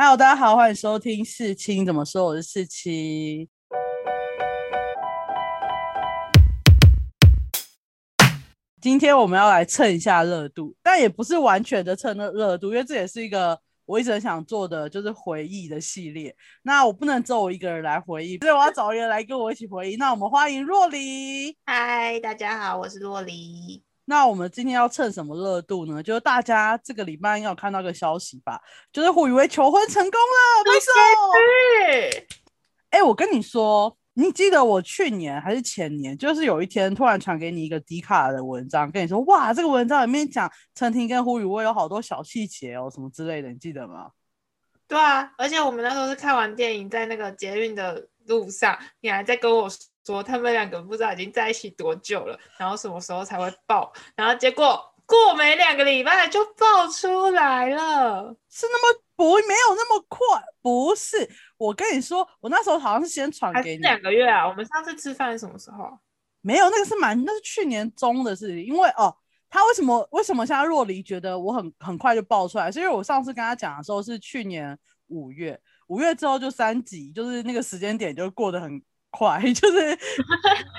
Hello，大家好，欢迎收听四清怎么说，我是四七。今天我们要来蹭一下热度，但也不是完全的蹭热热度，因为这也是一个我一直很想做的，就是回忆的系列。那我不能只我一个人来回忆，所以我要找人来跟我一起回忆。那我们欢迎若黎。嗨，大家好，我是若离。那我们今天要蹭什么热度呢？就是大家这个礼拜应该有看到个消息吧，就是胡宇威求婚成功了，没错。是，哎，我跟你说，你记得我去年还是前年，就是有一天突然传给你一个迪卡的文章，跟你说，哇，这个文章里面讲陈婷跟胡宇威有好多小细节哦，什么之类的，你记得吗？对啊，而且我们那时候是看完电影，在那个捷运的路上，你还在跟我说他们两个不知道已经在一起多久了，然后什么时候才会爆，然后结果过没两个礼拜就爆出来了。是那么不没有那么快，不是。我跟你说，我那时候好像是先传给你，两个月啊？我们上次吃饭是什么时候？没有，那个是蛮，那是去年中的事情。因为哦，他为什么为什么现在若离觉得我很很快就爆出来？是因为我上次跟他讲的时候是去年五月，五月之后就三级，就是那个时间点就过得很快，就是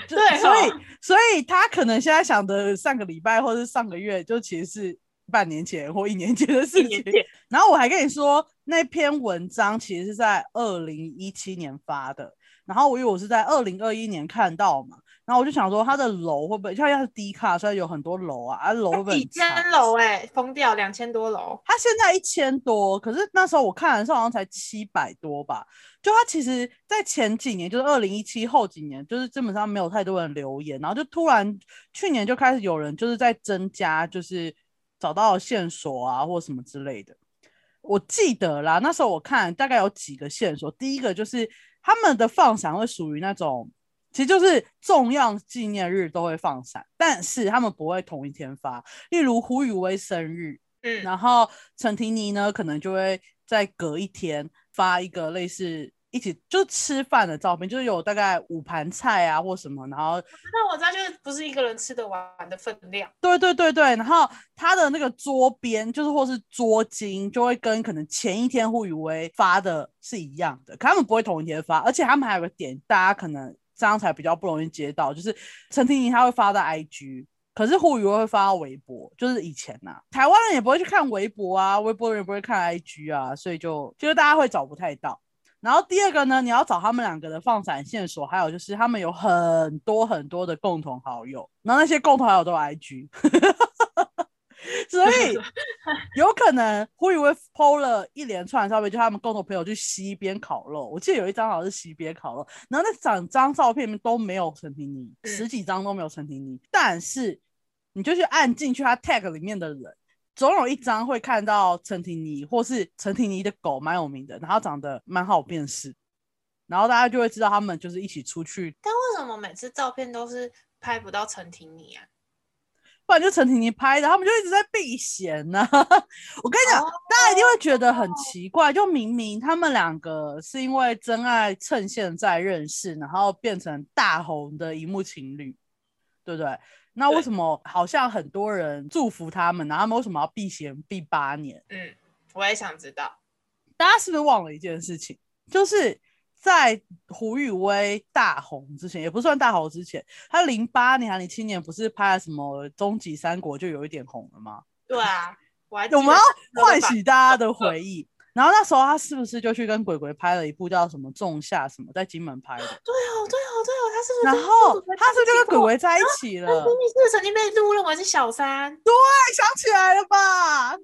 就对哦所以所以他可能现在想的上个礼拜或是上个月，就其实是半年前或一年前的事情。然后我还跟你说，那篇文章其实是在二零一七年发的，然后我因为我是在二零二一年看到嘛，然后我就想说，它的楼会不会像要是低卡，所以有很多楼啊，啊楼会不会几千楼哎，疯掉，两千多楼。它现在一千多，可是那时候我看的时候好像才七百多吧。就它其实，在前几年，就是二零一七后几年，就是基本上没有太多人留言，然后就突然去年就开始有人就是在增加，就是找到线索啊或什么之类的。我记得啦，那时候我看大概有几个线索，第一个就是他们的放闪会属于那种，其实就是重要纪念日都会放闪，但是他们不会同一天发，例如胡宇威生日。嗯，然后陈婷妮呢，可能就会在隔一天发一个类似一起就吃饭的照片，就是有大概五盘菜啊或什么，然后那我知道，就是不是一个人吃得完的分量。对对对对，然后他的那个桌边就是或是桌巾，就会跟可能前一天胡宇威发的是一样的，可他们不会同一天发，而且他们还有个点，大家可能这样才比较不容易接到，就是陈婷妮她会发到 IG。可是胡宇威会发到微博，就是以前呐、台湾人也不会去看微博啊，微博人也不会看 IG 啊，所以就就是大家会找不太到。然后第二个呢，你要找他们两个的放闪线索，还有就是他们有很多很多的共同好友，然后那些共同好友都有 IG，所以 有可能胡宇威 PO 了一连串的照片，就他们共同朋友去西边烤肉，我记得有一张好像是西边烤肉，然后那整张照片里面都没有陈婷妮，嗯十几张都没有陈婷妮，但是你就去按进去他 tag 里面的人。总有一张会看到陈婷妮，或是陈婷妮的狗蛮有名的，然后长得蛮好辨识，然后大家就会知道他们就是一起出去，但为什么每次照片都是拍不到陈婷妮啊？不然就陈婷婷拍的，他们就一直在避嫌呢、我跟你讲，哦大家一定会觉得很奇怪，就明明他们两个是因为真爱趁现在认识，然后变成大红的荧幕情侣，对不对？那为什么好像很多人祝福他们，然后他们为什么要避嫌避八年？嗯，我也想知道。大家是不是忘了一件事情？就是在胡宇威大红之前，也不算大红之前，他零八年还零七年不是拍了什么《终极三国》就有一点红了吗？对啊，我还记我们得要唤醒大家的回忆。然后那时候他是不是就去跟鬼鬼拍了一部叫什么《仲夏》什么，在金门拍的？对哦，对哦，对哦，他是不是然后他是就跟鬼鬼在一起了？他明明是曾经被误认为是小三，对想起来了吧？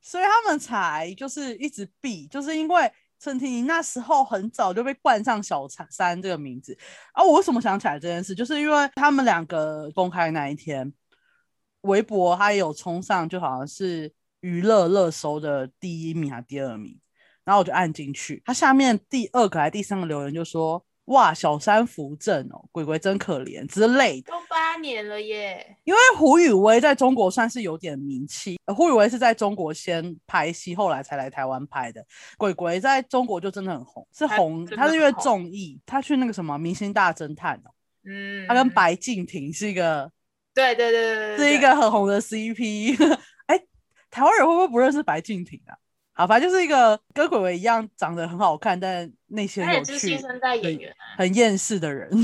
所以他们才就是一直避，就是因为郑婷婷那时候很早就被冠上小三这个名字。啊，我为什么想起来这件事，就是因为他们两个公开那一天，微博他也有冲上，就好像是娱乐热搜的第一名还第二名，然后我就按进去，他下面第二个还第三个留言就说。哇，小三扶正哦，鬼鬼真可怜之类的。都八年了耶。因为胡宇威在中国算是有点名气，呃胡宇威是在中国先拍戏，后来才来台湾拍的。鬼鬼在中国就真的很红，是他红，他是因为综艺，他去那个什么《明星大侦探》哦，嗯，他跟白敬亭是一个对对对对对，是一个很红的 CP。哎，台湾人会不会不认识白敬亭啊？好，反正就是一个跟鬼鬼一样长得很好看，但内心他很有趣。很厌世的人。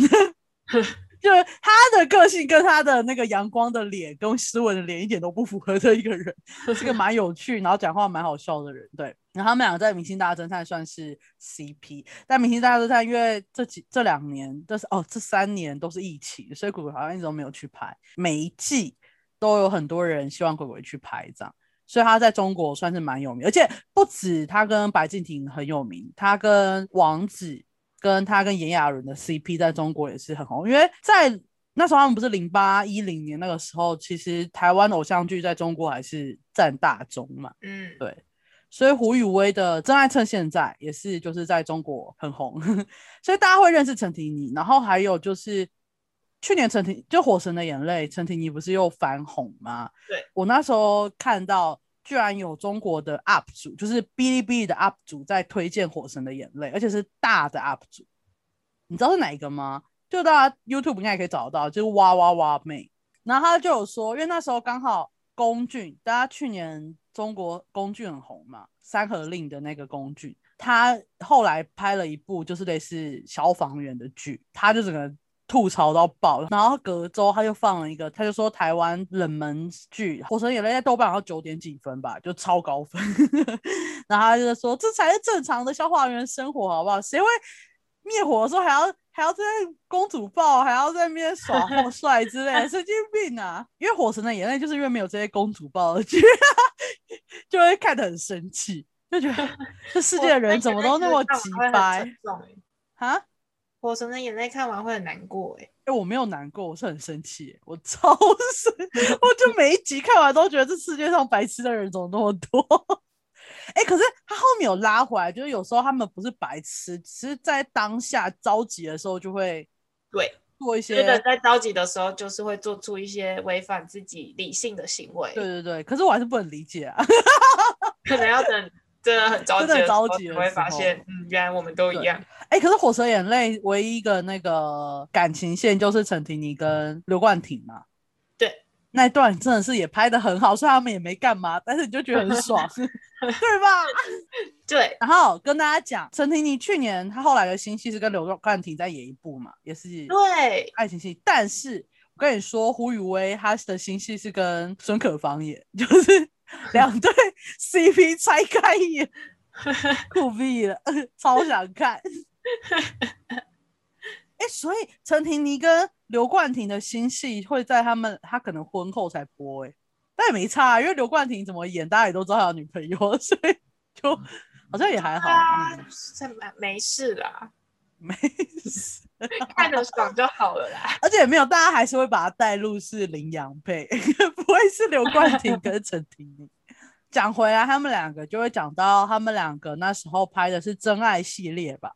就是他的个性跟他的那个阳光的脸跟斯文的脸一点都不符合的一个人，是个蛮有趣，然后讲话蛮好笑的人。对，然后他们两个在《明星大侦探》算是 CP，但《明星大侦探》因为这几这两年，这是哦这三年都是疫情，所以鬼鬼好像一直都没有去拍，每一季都有很多人希望鬼鬼去拍这样。所以他在中国算是蛮有名，而且不止他跟白敬亭很有名，他跟王子跟他跟炎亚纶的 CP 在中国也是很红，因为在那时候他们不是零八一零年那个时候，其实台湾偶像剧在中国还是占大宗嘛，嗯，对，所以胡宇威的《真爱趁现在》也是就是在中国很红，所以大家会认识陈婷妮，然后还有就是去年陈婷就《火神的眼泪》，陈婷妮不是又翻红吗？对我那时候看到。居然有中国的 UP 主，就是哔哩哔哩的 UP 主在推荐《火神的眼泪》，而且是大的 UP 主。你知道是哪一个吗？就大家 YouTube 应该也可以找得到，就是哇哇哇妹。然后他就有说，因为那时候刚好龚俊，大家去年中国龚俊很红嘛，《三河令》的那个龚俊，他后来拍了一部就是类似消防员的剧，他就整个吐槽到爆。然后隔周他就放了一个，他就说台湾冷门剧《火神眼泪》在豆瓣好像九点几分吧，就超高分。然后他就说这才是正常的消防员生活，好不好？谁会灭火的时候还要还要在公主抱，还要在那边耍 后帅之类的，神经病啊！因为《火神的眼泪》就是因为没有这些公主抱的剧，就会看得很生气，就觉得这世界的人怎么都那么急掰啊！火神的眼泪看完会很难过哎、哎、我没有难过，我是很生气，我超生，我就每一集看完都觉得这世界上白痴的人怎么那么多。哎、可是他后面有拉回来，就是有时候他们不是白痴，只是在当下着急的时候就会对，做一些觉得些，在着急的时候，就是会做出一些违反自己理性的行为，对对对。可是我还是不能理解啊。可能要等真的很着急真的着急会发现，嗯，原来我们都一样。哎、可是《火蛇眼泪》唯一一个那个感情线就是陈婷妮跟刘冠廷嘛。对，那一段真的是也拍的很好，虽然他们也没干嘛，但是你就觉得很爽，对吧？对，然后跟大家讲，陈婷妮去年她后来的新戏是跟刘冠廷在演一部嘛，也是对，爱情戏。但是我跟你说，胡宇威他的新戏是跟孙可芳演，就是 两对 CP 拆开演，酷毙了，超想看。哎、所以陈婷妮跟刘冠廷的新戏会在他们他可能婚后才播、哎，但也没差、啊，因为刘冠廷怎么演，大家也都知道他有女朋友，所以就好像也还好，啊嗯，，是没没事啦，没事。看着爽就好了啦。而且也没有，大家还是会把它带入是羚羊配，不会是刘冠廷跟陈婷妮。讲回来，他们两个就会讲到他们两个那时候拍的是《真爱》系列吧，《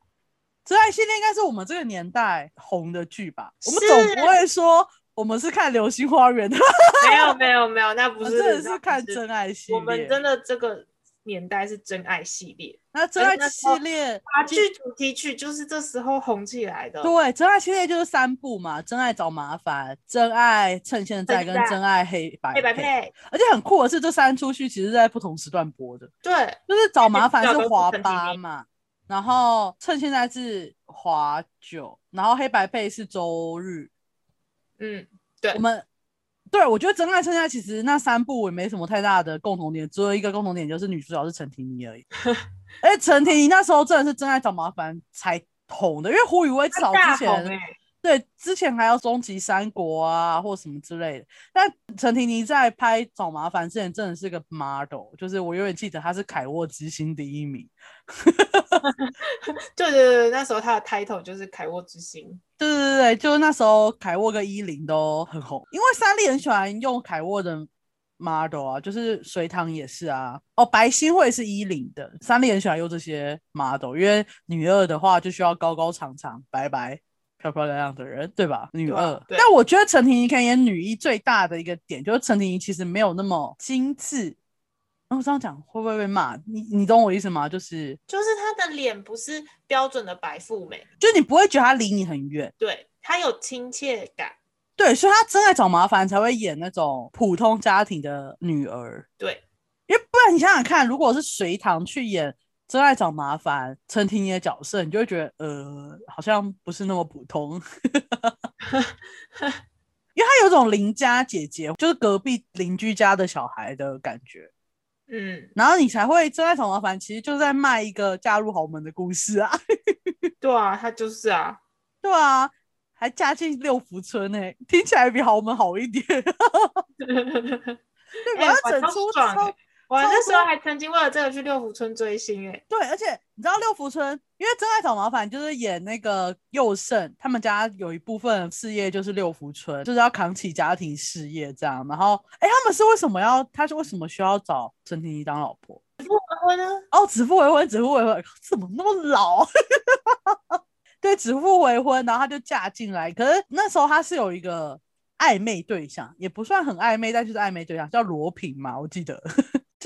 真爱》系列应该是我们这个年代红的剧吧？我们总不会说我们是看《流星花园》的，没有没有没有，那不是，真的是看《真爱》系列。我们真的这个年代是真爱系列，那《真爱系列华剧主题曲就是这时候红起来的。对，《真爱》系列就是三部嘛，《真爱找麻烦》、《真爱趁现在》跟真爱黑白黑白配，而且很酷的是，这三出戏其实是在不同时段播的，对，就是找麻烦是是华八嘛，然后趁现在是华九，然后黑白配是周日。嗯，对我们对我觉得真爱剩下其实那三部也没什么太大的共同点，只有一个共同点就是女主角是陈婷妮而已。而且陈婷妮那时候真的是真爱找麻烦才红的，因为胡宇威早之前对，之前还要终极三国啊，或什么之类的。但陈婷妮在拍找麻烦之前，真的是个 model，就是我永远记得她是凯沃之星第一名。对对对，那时候她的 title 就是凯沃之星。对对对对，就是那时候凯沃跟依林都很红，因为三立很喜欢用凯沃的 model 啊，就是隋唐也是啊。哦，白新会是依林的，三立很喜欢用这些 model，因为女二的话就需要高高长长、白白。漂漂亮亮的人，对吧？女二，但我觉得陈婷妮可以演女一最大的一个点，就是陈婷妮其实没有那么精致。然后这样讲会不会被骂？你你懂我意思吗？就是就是她的脸不是标准的白富美，就你不会觉得她离你很远，对她有亲切感，对，所以她真爱找麻烦才会演那种普通家庭的女儿，对，因为不不然你想想看，如果是隋唐去演真爱找麻烦陈婷妮的角色，你就会觉得呃，好像不是那么普通。因为他有种邻家姐姐，就是隔壁邻居家的小孩的感觉，嗯，然后你才会真爱找麻烦，其实就是在卖一个嫁入豪门的故事啊。对啊，他就是啊，对啊，还嫁进六福村呢、听起来比豪门好一点。对，哎把它整出超我超那时候多还曾经为了这个去六福村追星哎、对，而且你知道六福村，因为真爱找麻烦就是演那个佑胜，他们家有一部分事业就是六福村，就是要扛起家庭事业这样。然后，哎，他们是为什么要？他是为什么需要找陈婷妮当老婆？指腹为婚呢？哦，指腹为婚，指腹为婚，怎么那么老？对，指腹为婚，然后他就嫁进来。可是那时候他是有一个暧昧对象，也不算很暧昧，但就是暧昧对象，叫罗平嘛，我记得，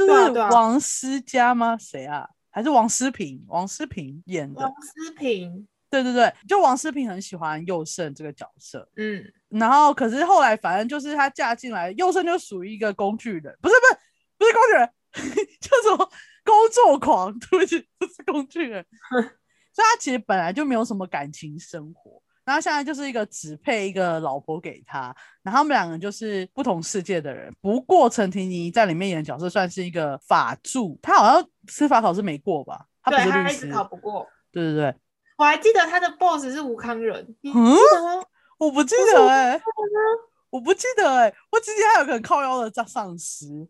就是王思佳吗？谁啊？还是王思平？王思平演的王。思平，对对对，就王思平很喜欢佑胜这个角色，嗯，然后可是后来反正就是她嫁进来，佑胜就属于一个工具人，不是不是不是工具人，叫什么工作狂，对不起，不是工具人，所以他其实本来就没有什么感情生活，然后现在就是一个只配一个老婆给他，然后他们两个就是不同世界的人。不过陈婷妮在里面演的角色算是一个法助，她好像司法考试没过吧？她不对是律师考不过。对对对，我还记得他的 boss 是吴康仁，你记嗯得吗？我不记得哎、我不记得哎、我只记得他有个很靠腰的上上司，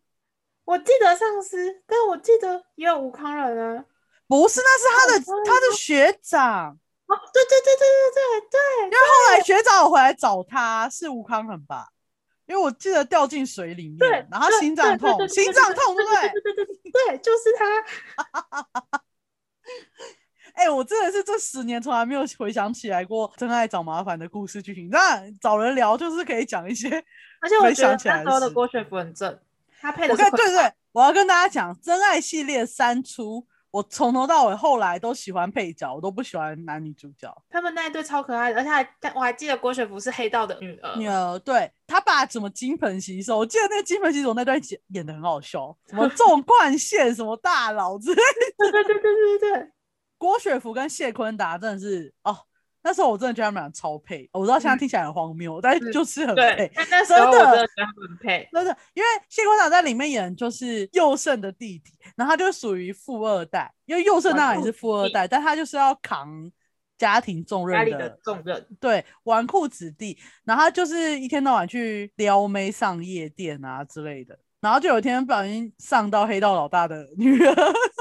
我记得上司，但我记得也有吴康仁啊。不是，那是他的哦他的学长。哦，对对对对对对对，后来学长有回来找他，是吴康仁吧？因为我记得掉进水里面，然后心脏痛，心脏痛，对不对？对对对对对，就是他。哎、我真的是这十年从来没有回想起来过真爱找麻烦的故事剧情。那找人聊就是可以讲一些，而且我回觉得想起来是那时候的郭雪芙很正，他配的我是昆跟对对，我要跟大家讲，真爱系列三出，我从头到尾后来都喜欢配角，我都不喜欢男女主角。他们那一对超可爱的，而且还我还记得郭雪芙是黑道的女儿。女儿对他爸怎么金盆洗手，我记得那个金盆洗手那段演演的很好笑，什么 纵贯线，什么大佬之类的。对对对对对对，郭雪芙跟谢坤达真的是哦，那时候我真的觉得他们俩超配。我知道现在嗯听起来很荒谬，但是是就是很配。，但那时候我真的觉得他们很配。真的，因为谢坤达在里面演就是佑胜的弟弟，然后他就属于富二代，因为佑胜当然也是富二代，但他就是要扛家庭重任的重任，对，纨绔子弟，然后他就是一天到晚去撩妹、上夜店啊之类的，然后就有一天不小心上到黑道老大的女儿，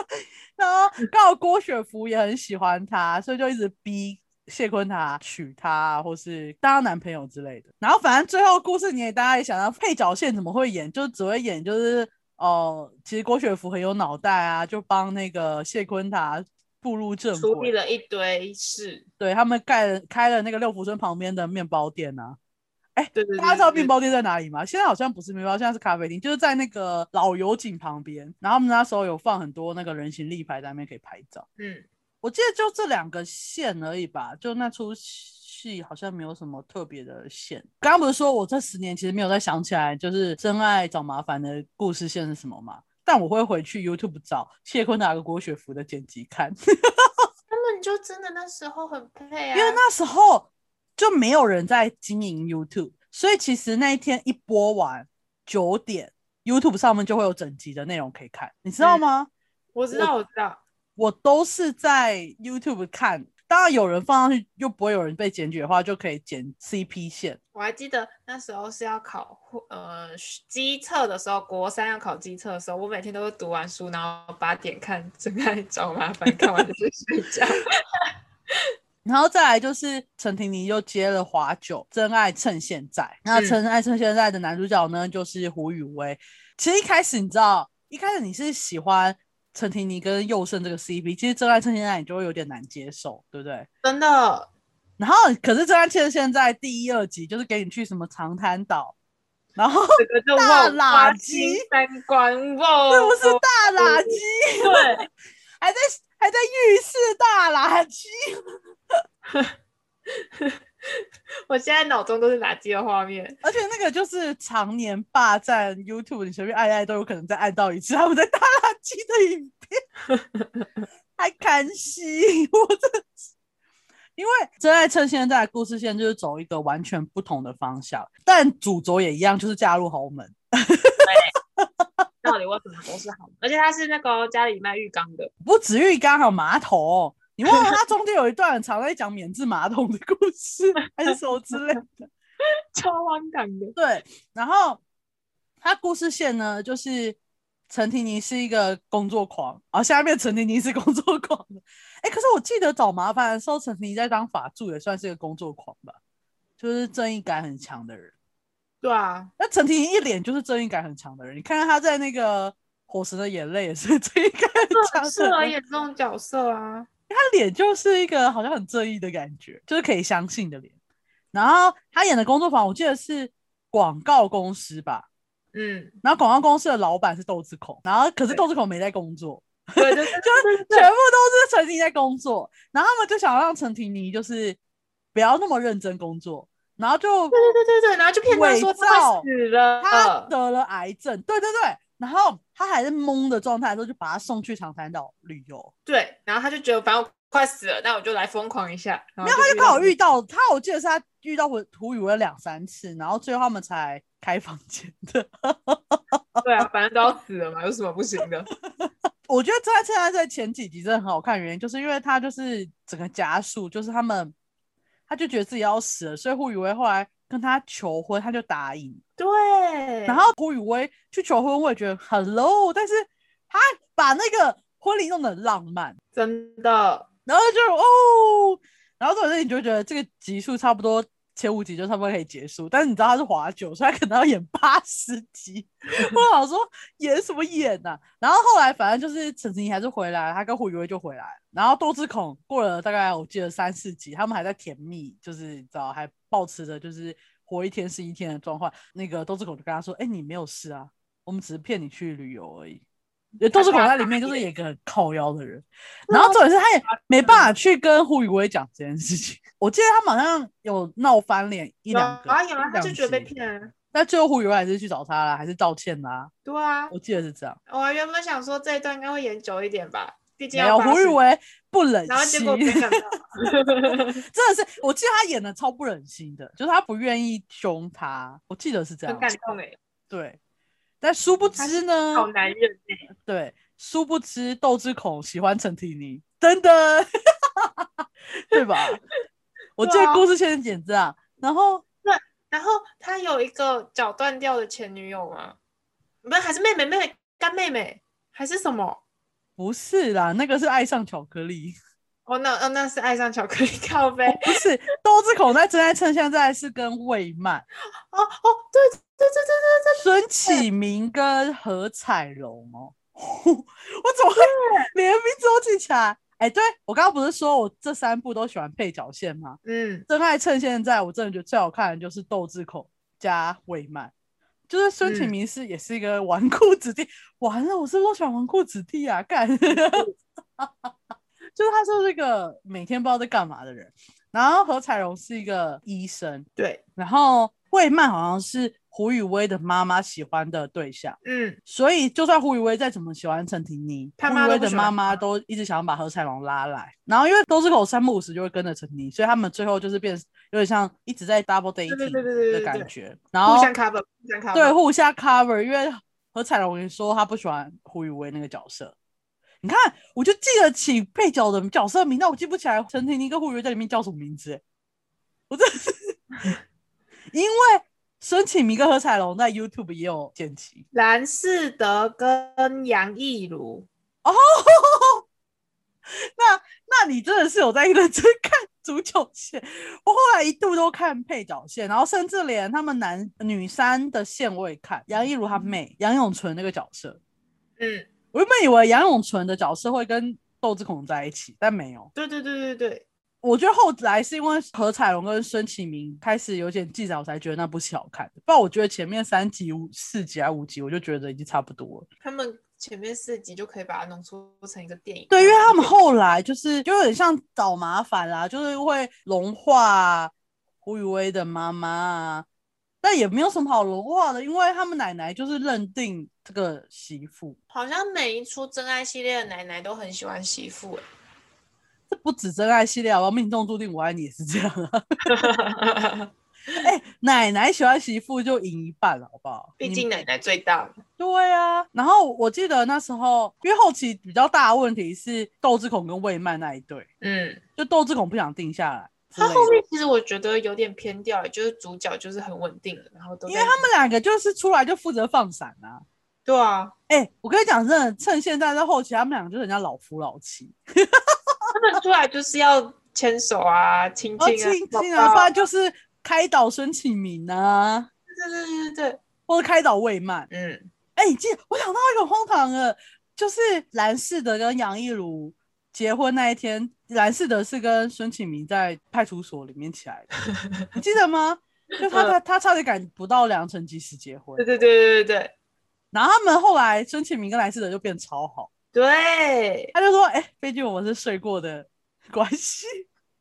然后刚好郭雪芙也很喜欢他，所以就一直逼谢坤达娶她，或是当她男朋友之类的。然后反正最后故事你也大家也想到配角线怎么会演，就只会演就是哦、其实郭雪芙很有脑袋啊，就帮那个谢坤达步入正轨。处理了一堆事。对他们盖了开了那个六福村旁边的面包店啊。对对对，大家知道对面包店在哪里吗？现在好像不是面包，现在是咖啡厅，就是在那个老油井旁边。然后他们那时候有放很多那个人形立牌在那边可以拍照。嗯，我记得就这两个线而已吧，就那出戏好像没有什么特别的线。刚刚不是说我这十年其实没有再想起来，就是真爱找麻烦的故事线是什么吗？但我会回去 YouTube 找谢坤达跟郭雪芙的剪辑看，他们就真的那时候很配啊，因为那时候就没有人在经营 YouTube，所以其实那一天一播完九点，YouTube 上面就会有整集的内容可以看，你知道嗯吗？我知道我知道，我都是在 YouTube 看，当然有人放上去又不会有人被检举的话，就可以剪 CP 线。我还记得那时候是要考呃机测的时候，国三要考机测的时候，我每天都会读完书，然后八点看《真爱找麻烦》，看完就去睡觉。然后再来就是陈婷妮又接了《华九真爱趁现在》，那嗯《真爱趁现在》的男主角呢就是胡宇威。其实一开始你知道，一开始你是喜欢陈婷妮跟佑胜这个 CP，其实《真爱趁现在》你就会有点难接受，对不对？真的，然后可是《真爱趁现在》第一、二集就是给你去什么长滩岛，然后这个就大垃圾三观哇，是不是大垃圾？对，还在还在浴室大垃圾。我现在脑中都是垃圾的画面。而且那个就是常年霸占 YouTube，你随便按按都有可能再按到一次他们在大垃圾的影片，太开心！我真的是，因为真爱趁现在故事线就是走一个完全不同的方向，但主轴也一样，就是嫁入豪门。到底为什么都是好？而且他是那个家里卖浴缸的，不止浴缸，还有马桶。你忘了 他中间有一段很长在讲免治马桶的故事，还是什么之类的，超荒唐的。对，然后他故事线呢，就是陈婷妮是一个工作狂，啊下面陈婷妮是工作狂的。哎，可是我记得找麻烦的时候，陈婷妮在当法助也算是一个工作狂吧，就是正义感很强的人。对啊，那陈婷妮一脸就是正义感很强的人，你看看他在那个《火神的眼泪》也是正义感很强，适合演这种角色啊。他脸就是一个好像很正义的感觉，就是可以相信的脸。然后他演的工作坊，我记得是广告公司吧，嗯，然后广告公司的老板是豆子孔，然后可是豆子孔没在工作，对，就就全部都是陈婷在工作，然后他们就想让陈婷妮就是不要那么认真工作，然后就对对对对对，然后就骗他说他死了，他得了癌症，对对对。然后他还是懵的状态的时候，就把他送去长山岛旅游。对，然后他就觉得反正快死了，那我就来疯狂一下。然后，他就刚好遇到他，我记得是他遇到胡胡宇威两三次，然后最后他们才开房间的。对啊，反正都要死了嘛，有什么不行的？我觉得在现在在前几集真的很好看，原因就是因为他就是整个加速，就是他们他就觉得自己要死了，所以胡宇威后来。跟他求婚，他就答应。对，然后胡宇威去求婚，我也觉得很 low，但是他把那个婚礼弄得很浪漫，真的。然后就哦，然后这种事你就觉得这个集数差不多前五集就差不多可以结束，但是你知道他是华九，所以他可能要演八十集。我老说演什么演呐？然后后来反正就是陈婷还是回来，他跟胡宇威就回来，然后窦智孔过了大概我记得三四集，他们还在甜蜜，就是你知道还。保持着就是活一天是一天的状况，那个豆子孔就跟他说：“哎，你没有事啊，我们只是骗你去旅游而已。”豆子孔在里面就是一个靠腰的人，然后重点是他也没办法去跟胡宇威讲这件事情。我记得他好像有闹翻脸一两个，啊有啊，他就觉得被骗。但最后胡宇威还是去找他了，还是道歉啦。对啊，我记得是这样。我原本想说这一段应该会演久一点吧。没有胡宇威不忍心，然后结果没想到，真的是，我记得他演的超不忍心的，就是他不愿意凶他，我记得是这样，很感动哎。对，但殊不知呢，好男人哎。对，殊不知窦之孔喜欢陈婷妮，真的，对吧？我记得故事线剪这样，然后对，然后他有一个脚断掉的前女友吗？不是，还是妹妹妹妹干妹妹还是什么？不是啦，那个是爱上巧克力。哦，那哦，那是爱上巧克力咖啡。不是，豆子口在真爱趁现在是跟魏曼。哦哦，对对对对，孙 启明跟何彩荣哦。我怎么会连名字都记起来？哎，对我刚刚不是说我这三部都喜欢配角线吗？嗯，真爱趁现在，我真的觉得最好看的就是窦智口加魏曼。就是孙启明是也是一个纨绔子弟，完了，我是不是都喜欢纨绔子弟啊？干，就是他是一个每天不知道在干嘛的人。然后何彩荣是一个医生，对。然后魏曼好像是。胡宇威的妈妈喜欢的对象，嗯，所以就算胡宇威再怎么喜欢陈婷妮，胡宇威的妈妈都一直想要把何彩龙拉来。然后因为都是口三不五时就会跟着陈婷妮，所以他们最后就是变有点像一直在 double dating 的感觉。然后互相 cover，互相 cover，对，互相 cover。因为何彩龙说他不喜欢胡宇威那个角色，你看我就记得起配角的角色名，但我记不起来陈婷妮跟胡宇威在里面叫什么名字。我真的是因为。孙启明跟何彩龙在 YouTube 也有剪辑，蓝世德跟杨艺如哦，那那你真的是有在认真看足球线？我后来一度都看配角线，然后甚至连他们男女三的线我也看。杨艺如她妹杨永纯那个角色，嗯，我原本以为杨永纯的角色会跟窦智孔在一起，但没有。对对对对对。我觉得后来是因为何彩龙跟孙启明开始有点记载，我才觉得那部戏好看的。不然我觉得前面三集、五四集还五集，我就觉得已经差不多了。他们前面四集就可以把它弄出成一个电影。对，因为他们后来就是就有点像找麻烦啦，就是会融化胡宇威的妈妈啊，但也没有什么好融化的，因为他们奶奶就是认定这个媳妇，好像每一出真爱系列的奶奶都很喜欢媳妇、欸，这不止真爱系列好不好？命中注定我爱你也是这样啊。哎、奶奶喜欢媳妇就赢一半了，好不好？你毕竟奶奶最大嘛。对啊，然后我记得那时候，因为后期比较大的问题是窦智孔跟魏曼那一对，嗯，就窦智孔不想定下来他后面其实我觉得有点偏掉、欸，就是主角就是很稳定了，然后都因为他们两个就是出来就负责放闪啊。对啊，哎、我跟你讲，真的，趁现在在后期，他们两个就是人家老夫老妻，他们出来就是要牵手啊、亲哦，亲啊、亲亲啊，不然就是开导孙启明啊，对对对对对，或者开导魏曼。嗯，哎、你记得我想到一个荒唐的，就是蓝世德跟杨一如结婚那一天，蓝世德是跟孙启明在派出所里面起来的，你记得吗？就他他他差点赶不到良辰吉时结婚。对，对对对对对然后他们后来孙启明跟蓝世德就变超好，对，他就说：“哎、毕竟我们是睡过的关系。”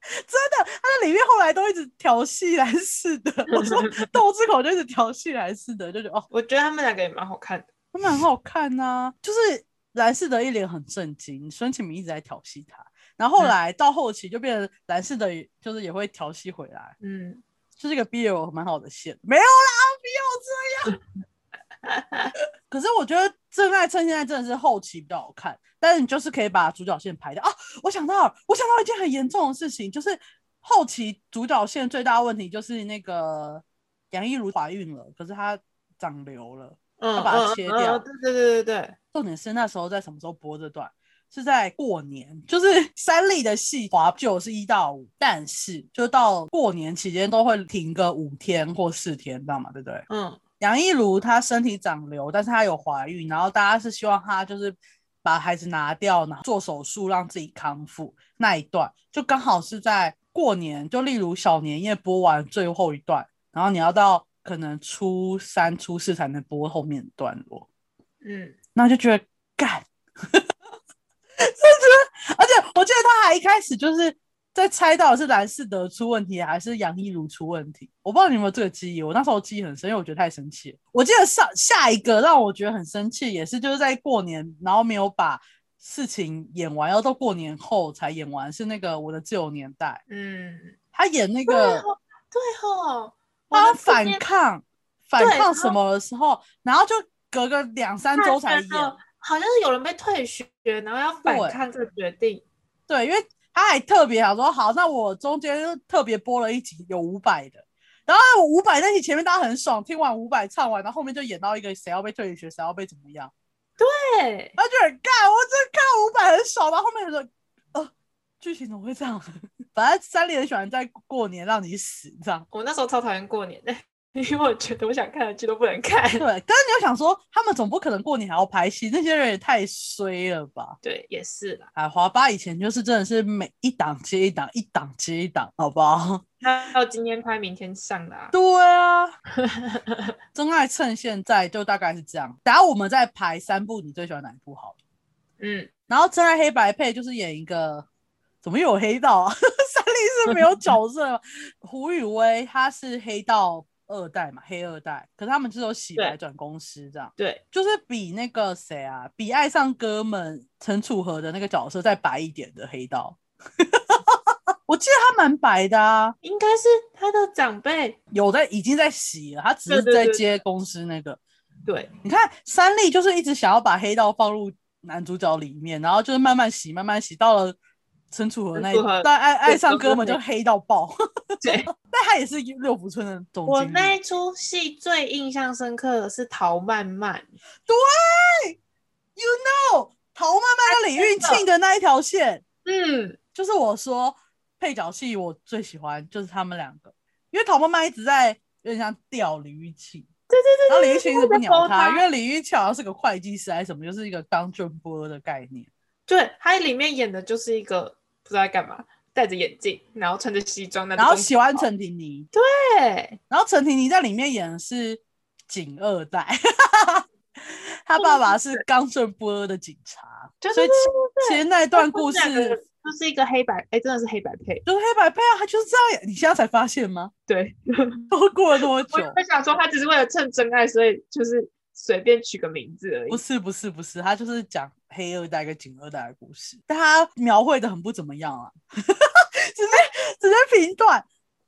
真的，他在里面后来都一直调戏蓝世德。我说 窦智口就一直调戏蓝世德，就觉得哦，我觉得他们两个也蛮好看的。他们很好看呐、就是蓝士的一脸很震惊，孙启明一直在调戏他。然后后嗯来到后期就变成蓝士的，就是也会调戏回来，嗯，就是一个 BL 蛮好的线。没有啦，不要这样。可是我觉得《真爱趁现在》真的是后期比较好看，但是你就是可以把主角线排掉啊。我想到，我想到一件很严重的事情，就是后期主角线最大的问题就是那个杨一如怀孕了，可是她长瘤了。嗯，要把它嗯切掉嗯嗯对对对对对，重点是那时候在什么时候播这段？是在过年，就是三立的戏华九是一到五，但是就到过年期间都会停个五天或四天，知道吗？对不对？嗯杨一如她身体长瘤，但是她有怀孕，然后大家是希望她就是把孩子拿掉，然后做手术让自己康复那一段，就刚好是在过年，就例如小年夜播完最后一段，然后你要到可能初三、初四才能播后面段落。嗯，那就觉得干，真的觉得，而且我记得他还一开始就是在猜到是蓝世德出问题还是杨一如出问题，我不知道你有没有这个记忆，我那时候记忆很深，因为我觉得太生气了。我记得上下一个让我觉得很生气，也是就是在过年，然后没有把事情演完，要到过年后才演完，是那个我的自由年代，嗯，他演那对个哦，对哦，他反抗反抗什么的时候，然后就隔个两三周才演。好像是有人被退学，然后要反抗这个决定。对，因为他还特别想说，好，那我中间就特别播了一集有伍佰的，然后伍佰那集前面大家很爽，听完伍佰唱完，然后后面就演到一个谁要被退学，谁要被怎么样，对，他就很干，我真的看伍佰很爽，然后后面就说，呃，剧情怎么会这样？反正三连喜欢在过年让你死，这样。我那时候超讨厌过年的，因为我觉得我想看的剧都不能看。对，但是你要想说，他们总不可能过年还要拍戏，那些人也太衰了吧？对，也是啦。啊，华爸以前就是真的是每一档接一档，一档接一档，好不好？他到今天拍，明天上的啊。对啊，真爱趁现在就大概是这样。等下我们再排三部，你最喜欢哪一部好了？嗯，然后真爱黑白配就是演一个，怎么又有黑道啊？三立是没有角色？胡宇威他是黑道二代嘛，黑二代，可是他们就是有洗白转公司这样，对，就是比那个谁啊，比爱上哥们陈楚河的那个角色再白一点的黑道。我记得他蛮白的啊，应该是他的长辈。有在已经在洗了，他只是在接公司那个。对，你看三立就是一直想要把黑道放入男主角里面，然后就是慢慢洗，慢慢洗，到了陈楚河那一但爱爱上哥们就黑到爆，对 但他也是六福村的总我。那一出戏最印象深刻的是陶曼曼。对 You know，陶曼曼跟李玉庆的那一条线，嗯，就是我说配角戏我最喜欢就是他们两个，因为陶曼曼一直在有点像吊李玉庆。对对对然后李玉庆一直不鸟他因为李玉庆好像是个会计师还是什么，就是一个刚正波的概念。对，他里面演的就是一个不知道在干嘛，戴着眼镜，然后穿着西装，然后喜欢陈婷妮，对，然后陈婷妮在里面演的是警二代，他爸爸是刚正不阿的警察，对所以其其实那段故事就是一个黑白，哎，真的是黑白配，就是黑白配啊，他就是这样演。你现在才发现吗？对，都过了多 久？我想说，他只是为了蹭真爱，所以就是随便取个名字而已。不是不是不是，他就是讲黑二代跟警二代的故事，但他描绘的很不怎么样啊，直接直接评断，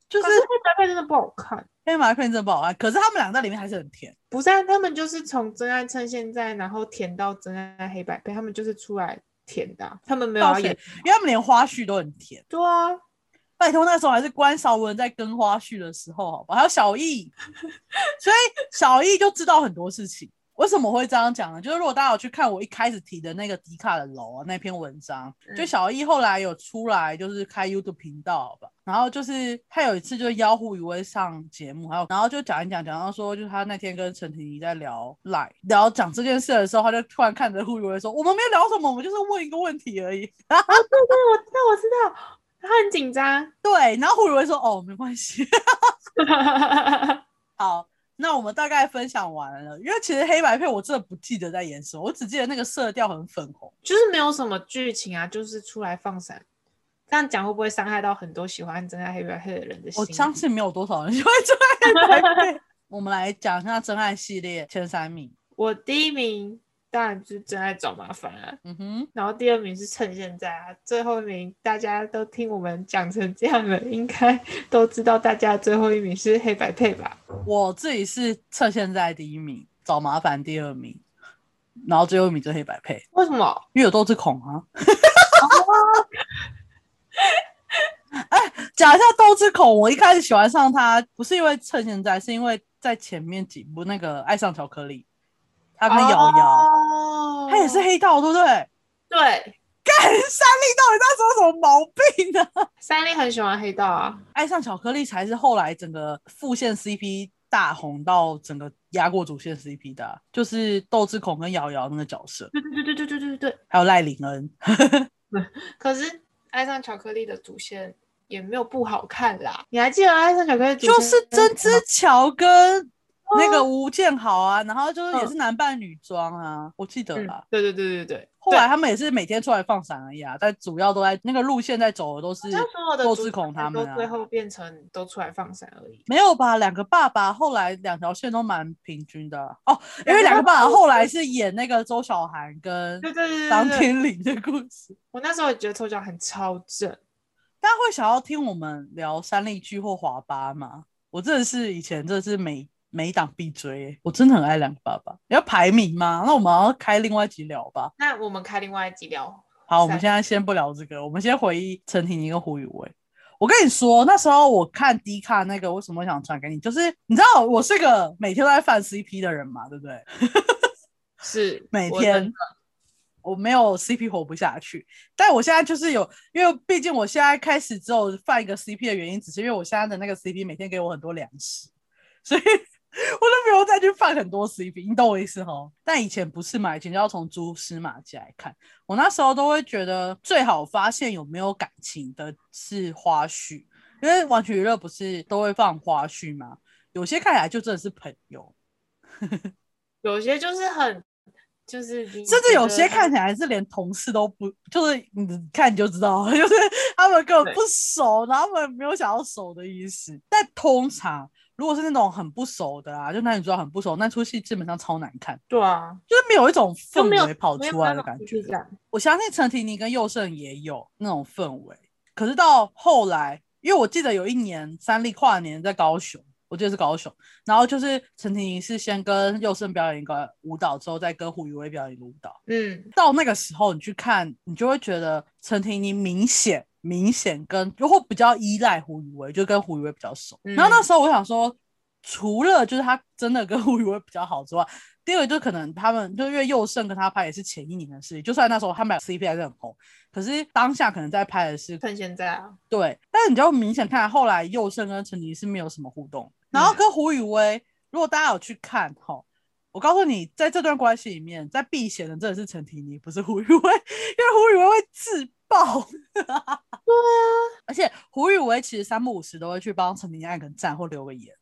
就是黑白配真的不好看，黑白配真的不好看。可是他们两个在里面还是很甜，不是？啊他们就是从真爱趁现在，然后甜到真爱黑白配，他们就是出来。甜的，他们没有演，因为他们连花絮都很甜。对啊，拜托那时候还是关韶文在跟花絮的时候，好吧？还有小易，所以小易就知道很多事情。为什么会这样讲呢？就是如果大家有去看我一开始提的那个迪卡的楼啊那篇文章，就小易后来有出来就是开 YouTube 频道吧，然后就是他有一次就邀胡宇威上节目，还有然后就讲一讲，讲到说就是他那天跟陈婷妮在聊来聊讲这件事的时候，他就突然看着胡宇威说：“我们没有聊什么，我们就是问一个问题而已。”啊，对对，我知道，我知道，他很紧张。对，然后胡宇威说：“哦，没关系。”好。那我们大概分享完了，因为其实黑白配我真的不记得在演什么，我只记得那个色调很粉红，就是没有什么剧情啊，就是出来放闪。这样讲会不会伤害到很多喜欢真爱黑白配的人的心？我相信没有多少人喜欢真爱黑白配。我们来讲一下真爱系列前三名，我第一名。当然是真爱找麻烦啊，嗯哼，然后第二名是趁现在啊，最后一名大家都听我们讲成这样了，应该都知道大家最后一名是黑白配吧？我自己是趁现在第一名，找麻烦第二名，然后最后一名就黑白配。为什么？因为有斗志孔啊。哎，讲一下斗志孔，我一开始喜欢上他，不是因为趁现在，是因为在前面几部那个爱上巧克力。他跟瑶瑶，他也是黑道，对不对？对。干三立到底在说什么毛病呢？三立很喜欢黑道啊，爱上巧克力才是后来整个副线 CP 大红到整个压过主线 CP 的，就是窦智孔跟瑶瑶那个角色。对对对对对对对对还有赖玲恩。可是爱上巧克力的主线也没有不好看啦。你还记得爱上巧克力就是曾之乔跟。那个吴建豪啊，然后就是也是男扮女装啊，我记得了。对对对对对。后来他们也是每天出来放闪而已啊，但主要都在那个路线在走的都是都志孔他们啊。最后变成都出来放闪而已。没有吧？两个爸爸后来两条线都蛮平均的哦，因为两个爸爸后来是演那个周小涵跟张天林的故事。我那时候也觉得周小涵超正。大家会想要听我们聊三立剧或华八吗？我真的是以前真的是每。每一档必追，我真的很爱两个爸爸。要排名吗？那我们要开另外一集聊吧。那我们开另外一集聊。好，我们现在先不聊这个，我们先回忆陈婷婷跟胡宇威。我跟你说，那时候我看迪卡那个，为什么想传给你？就是你知道我是个每天都在犯 CP 的人嘛，对不对？是每天，我没有 CP 活不下去。但我现在就是有，因为毕竟我现在开始之后犯一个 CP 的原因，只是因为我现在的那个 CP 每天给我很多粮食，所以。我都不用再去放很多 CP，你懂我意思哈？但以前不是嘛，以前就要从蛛丝马迹来看。我那时候都会觉得最好发现有没有感情的是花絮，因为完全娱乐不是都会放花絮吗？有些看起来就真的是朋友，有些就是很就是，甚至有些看起来是连同事都不，就是你看你就知道，就是他们根本不熟，然后他们没有想要熟的意思。但通常。如果是那种很不熟的啊，就男女主角很不熟，那出戏基本上超难看。对啊，就是没有一种氛围跑出来的感觉。我相信陈婷妮跟佑胜也有那种氛围，可是到后来，因为我记得有一年三立跨年在高雄，我记得是高雄，然后就是陈婷妮是先跟佑胜表演一个舞蹈，之后再跟胡宇威表演一个舞蹈。嗯，到那个时候你去看，你就会觉得陈婷妮明显。明显跟就会比较依赖胡宇威，就跟胡宇威比较熟。然后那时候我想说，除了就是他真的跟胡宇威比较好之外，第二个就可能他们就因为佑胜跟他拍也是前一年的事情，就算那时候他们俩 CP 还是很红，可是当下可能在拍的是趁现在啊。对，但是你就明显看后来佑胜跟陈妮是没有什么互动，然后跟胡宇威，如果大家有去看哈，我告诉你，在这段关系里面，在避嫌的真的是陈婷妮，不是胡宇威，因为胡宇威会自。爆，对啊，而且胡宇威其实三不五时都会去帮陈婷妮按个赞或留个言，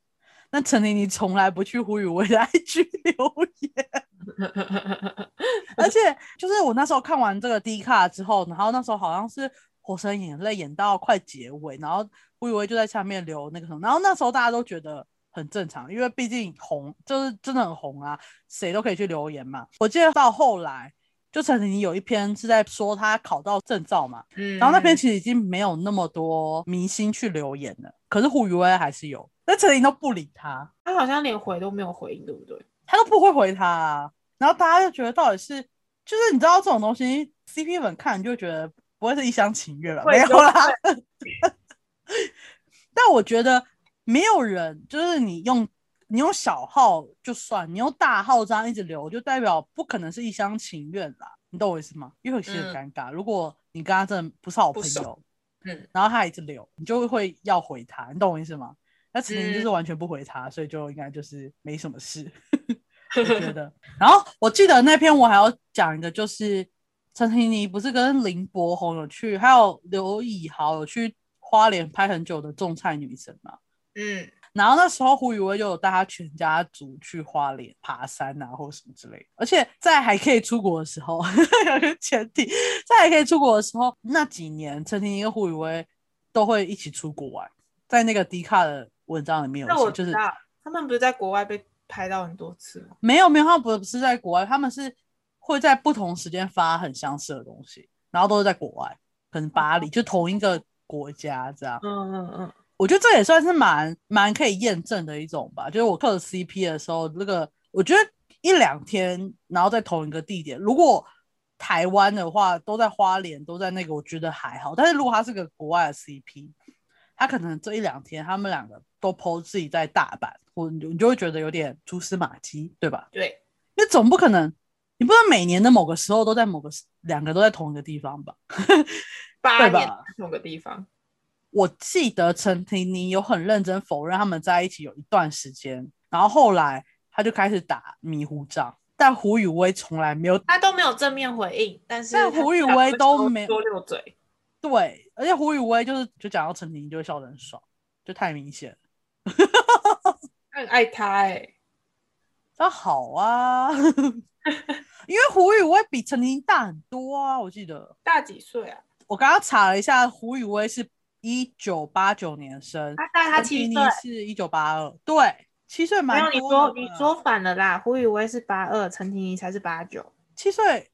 那陈婷妮从来不去胡宇威的 IG 留言，而且就是我那时候看完这个 D 卡之后，然后那时候好像是火神眼泪演到快结尾，然后胡宇威就在下面留那个什么，然后那时候大家都觉得很正常，因为毕竟红就是真的很红啊，谁都可以去留言嘛。我记得到后来，就陈婷婷有一篇是在说他考到证照嘛，嗯，然后那篇其实已经没有那么多明星去留言了，可是胡宇威还是有，但陈婷婷都不理他，他好像连回都没有回应，对不对？他都不会回他、啊，然后大家就觉得到底是，就是你知道这种东西，CP 粉看你就会觉得不会是一厢情愿了，会没有啦。但我觉得没有人，就是你用你用小号就算，你用大号这样一直留，就代表不可能是一厢情愿啦。你懂我意思吗？因为有些很尴尬，如果你跟他真的不是好朋友，嗯，然后他一直留，你就会要回他，你懂我意思吗？那陈婷就是嗯完全不回他，所以就应该就是没什么事，我觉得。然后我记得那篇我还要讲一个，就是陈婷妮不是跟林柏宏有去，还有刘以豪有去花莲拍很久的种菜女神嘛。嗯，然后那时候胡宇威就有带他全家族去花莲爬山啊，或什么之类的。而且在还可以出国的时候，有一个前提，在还可以出国的时候，那几年陈婷妮跟胡宇威都会一起出国玩。在那个迪卡的文章里面有就是他们不是在国外被拍到很多次吗？没有没有，他们不是在国外，他们是会在不同时间发很相似的东西，然后都是在国外，可能巴黎就同一个国家这样。嗯嗯嗯，我觉得这也算是蛮蛮可以验证的一种吧。就是我磕 CP 的时候，那个我觉得一两天，然后在同一个地点，如果台湾的话都在花莲，都在那个，我觉得还好。但是如果他是个国外的 CP，他可能这一两天他们两个都 PO 自己在大阪，我你就会觉得有点蛛丝马迹，对吧？对，因为总不可能，你不能每年的某个时候都在某个时两个都在同一个地方吧？八对吧年某个地方，我记得陈婷妮有很认真否认他们在一起有一段时间，然后后来他就开始打迷糊仗，但胡宇威从来没有他都没有正面回应，但是但胡宇威都说没多溜嘴，对，而且胡宇威就是就讲到陈婷妮就会笑得很爽，就太明显了。很爱他哎、那好啊，因为胡宇威比陈婷妮大很多啊，我记得大几岁啊？我刚刚查了一下，胡宇威是一九八九年生，他大他七岁，是一九八二，对，七岁蛮没有你多的吧说你说反了啦，胡宇威是八二，陈婷妮才是八九，七岁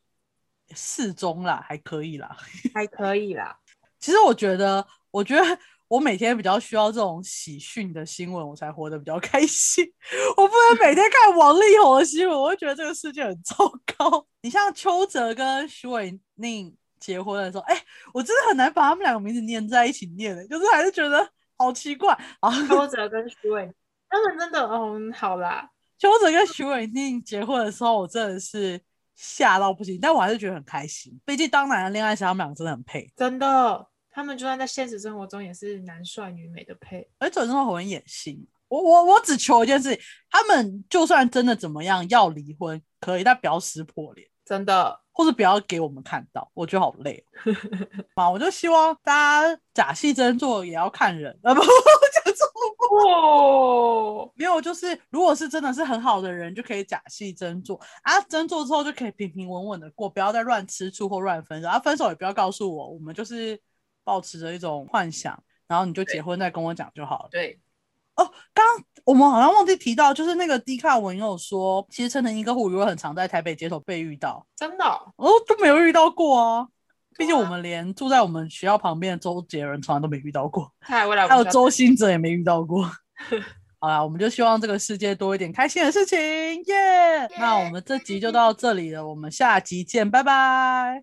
适中啦，还可以啦。还可以啦。其实我觉得，我觉得我每天比较需要这种喜讯的新闻，我才活得比较开心。我不能每天看王力宏的新闻，我会觉得这个世界很糟糕。你像邱泽跟徐伟宁结婚的时候，哎、我真的很难把他们两个名字念在一起念的，就是还是觉得好奇怪。啊邱泽跟徐伟，他们真的嗯，好啦，邱泽跟徐伟宁结婚的时候，我真的是吓到不行，但我还是觉得很开心。毕竟当男人恋爱时，他们两个真的很配。真的，他们就算在现实生活中也是男帅女美的配。而且真的很会演戏。我我我只求一件事情，他们就算真的怎么样要离婚，可以，但不要撕破脸，真的，或者不要给我们看到，我觉得好累哦。嘛，我就希望大家假戏真做也要看人，啊不，讲错哦，没有，就是如果是真的是很好的人，就可以假戏真做。啊，真做之后就可以平平稳稳的过，不要再乱吃醋或乱分手，啊，分手也不要告诉我，我们就是保持着一种幻想，然后你就结婚再跟我讲就好了。对，哦，刚刚我们好像忘记提到，就是那个低卡文有说，其实陈腾一跟胡宇威很常在台北街头被遇到，真的哦、哦都没有遇到过啊。毕竟我们连住在我们学校旁边的周杰伦从来都没遇到过，还有周星哲也没遇到过。好啦，我们就希望这个世界多一点开心的事情，耶、那我们这集就 到这里了，我们下集见，拜拜。